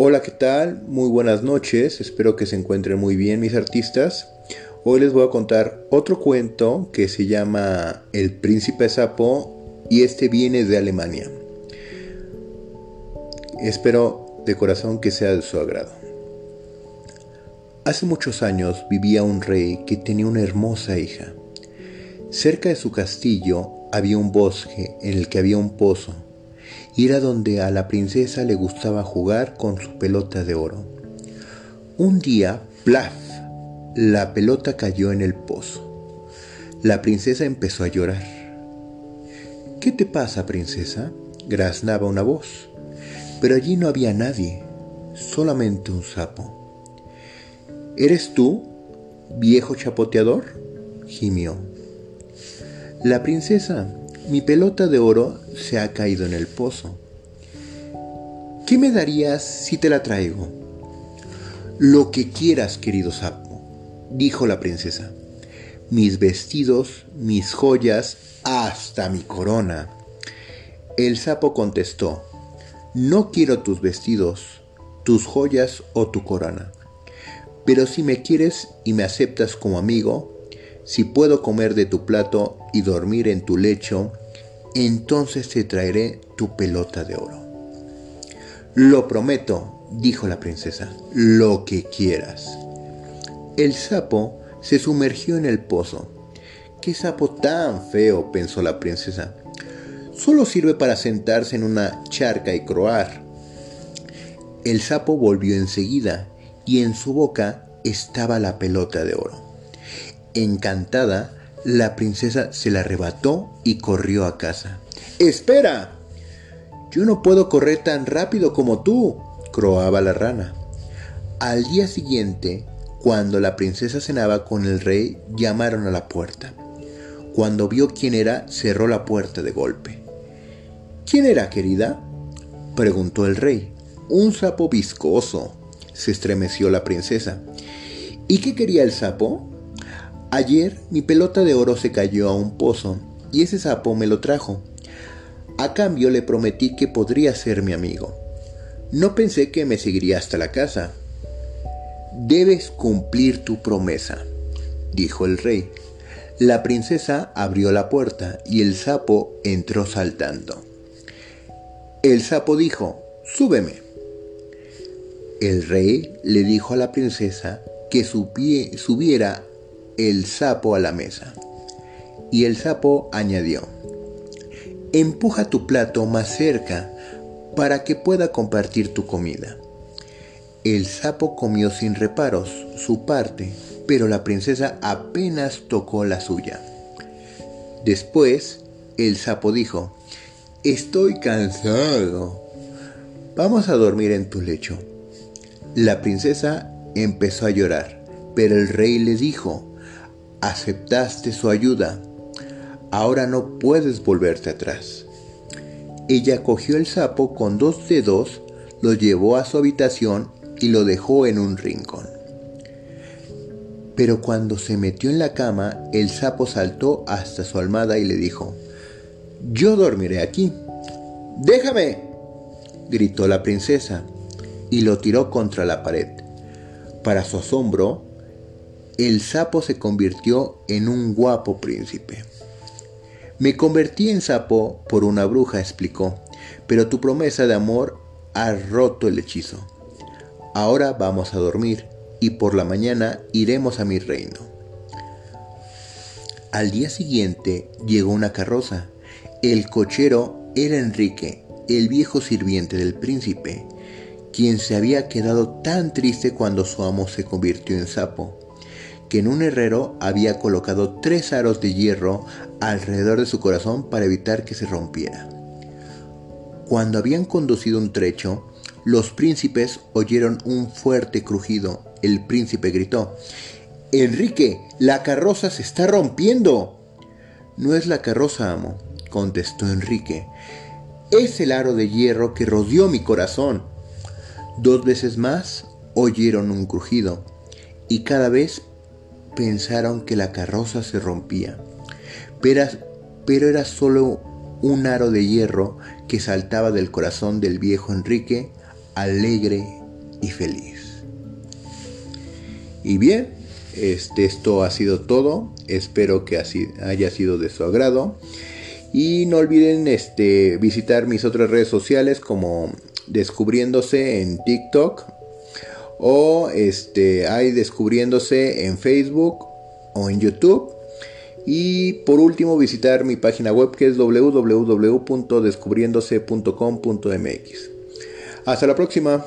Hola, ¿qué tal? Muy buenas noches, espero que se encuentren muy bien mis artistas. Hoy les voy a contar otro cuento que se llama El príncipe sapo y este viene de Alemania. Espero de corazón que sea de su agrado. Hace muchos años vivía un rey que tenía una hermosa hija. Cerca de su castillo había un bosque en el que había un pozo, y era donde a la princesa le gustaba jugar con su pelota de oro. Un día, plaf, la pelota cayó en el pozo. La princesa empezó a llorar. ¿Qué te pasa, princesa? graznaba una voz. Pero allí no había nadie, solamente un sapo. ¿Eres tú, viejo chapoteador? gimió. La princesa, mi pelota de oro se ha caído en el pozo. ¿Qué me darías si te la traigo? Lo que quieras, querido sapo, dijo la princesa. Mis vestidos, mis joyas, hasta mi corona. El sapo contestó, no quiero tus vestidos, tus joyas o tu corona. Pero si me quieres y me aceptas como amigo, si puedo comer de tu plato y dormir en tu lecho, entonces te traeré tu pelota de oro. Lo prometo, dijo la princesa, lo que quieras. El sapo se sumergió en el pozo. ¿Qué sapo tan feo? pensó la princesa. Solo sirve para sentarse en una charca y croar. El sapo volvió enseguida y en su boca estaba la pelota de oro. Encantada, la princesa se la arrebató y corrió a casa. ¡Espera! Yo no puedo correr tan rápido como tú, croaba la rana. Al día siguiente, cuando la princesa cenaba con el rey, llamaron a la puerta. Cuando vio quién era, cerró la puerta de golpe. ¿Quién era, querida? preguntó el rey. Un sapo viscoso, se estremeció la princesa. ¿Y qué quería el sapo? Ayer mi pelota de oro se cayó a un pozo y ese sapo me lo trajo. A cambio le prometí que podría ser mi amigo. No pensé que me seguiría hasta la casa. Debes cumplir tu promesa, dijo el rey. La princesa abrió la puerta y el sapo entró saltando. El sapo dijo, súbeme. El rey le dijo a la princesa que subiera el sapo a la mesa. Y el sapo añadió, empuja tu plato más cerca para que pueda compartir tu comida. El sapo comió sin reparos su parte, pero la princesa apenas tocó la suya. Después, el sapo dijo, Estoy cansado. Vamos a dormir en tu lecho. La princesa empezó a llorar, pero el rey le dijo, aceptaste su ayuda, ahora no puedes volverte atrás. Ella cogió el sapo con dos dedos, lo llevó a su habitación y lo dejó en un rincón. Pero cuando se metió en la cama, el sapo saltó hasta su almada y le dijo, Yo dormiré aquí. Déjame, gritó la princesa y lo tiró contra la pared. Para su asombro, el sapo se convirtió en un guapo príncipe. Me convertí en sapo por una bruja, explicó, pero tu promesa de amor ha roto el hechizo. Ahora vamos a dormir y por la mañana iremos a mi reino. Al día siguiente llegó una carroza. El cochero era Enrique, el viejo sirviente del príncipe, quien se había quedado tan triste cuando su amo se convirtió en sapo, que en un herrero había colocado tres aros de hierro alrededor de su corazón para evitar que se rompiera. Cuando habían conducido un trecho, los príncipes oyeron un fuerte crujido. El príncipe gritó, Enrique, la carroza se está rompiendo. No es la carroza, amo, contestó Enrique. Es el aro de hierro que rodeó mi corazón. Dos veces más oyeron un crujido y cada vez pensaron que la carroza se rompía. Pero, era solo un aro de hierro que saltaba del corazón del viejo Enrique, alegre y feliz. Y bien, este, esto ha sido todo. Espero que haya sido de su agrado. Y no olviden este, visitar mis otras redes sociales como Descubriéndose en TikTok o este, hay Descubriéndose en Facebook o en YouTube. Y por último visitar mi página web que es www.descubriendose.com.mx. Hasta la próxima.